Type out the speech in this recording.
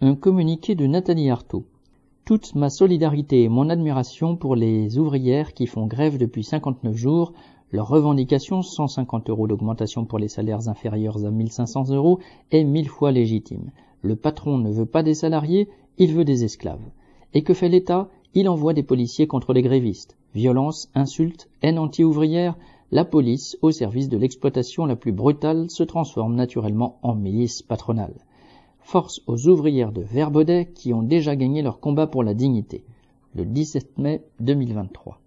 Un communiqué de Nathalie Artaud. Toute ma solidarité et mon admiration pour les ouvrières qui font grève depuis 59 jours. Leur revendication, 150 euros d'augmentation pour les salaires inférieurs à 1500 euros, est mille fois légitime. Le patron ne veut pas des salariés, il veut des esclaves. Et que fait l'État? Il envoie des policiers contre les grévistes. Violence, insultes, haine anti-ouvrière, la police, au service de l'exploitation la plus brutale, se transforme naturellement en milice patronale. Force aux ouvrières de Verbaudet qui ont déjà gagné leur combat pour la dignité. Le 17 mai 2023.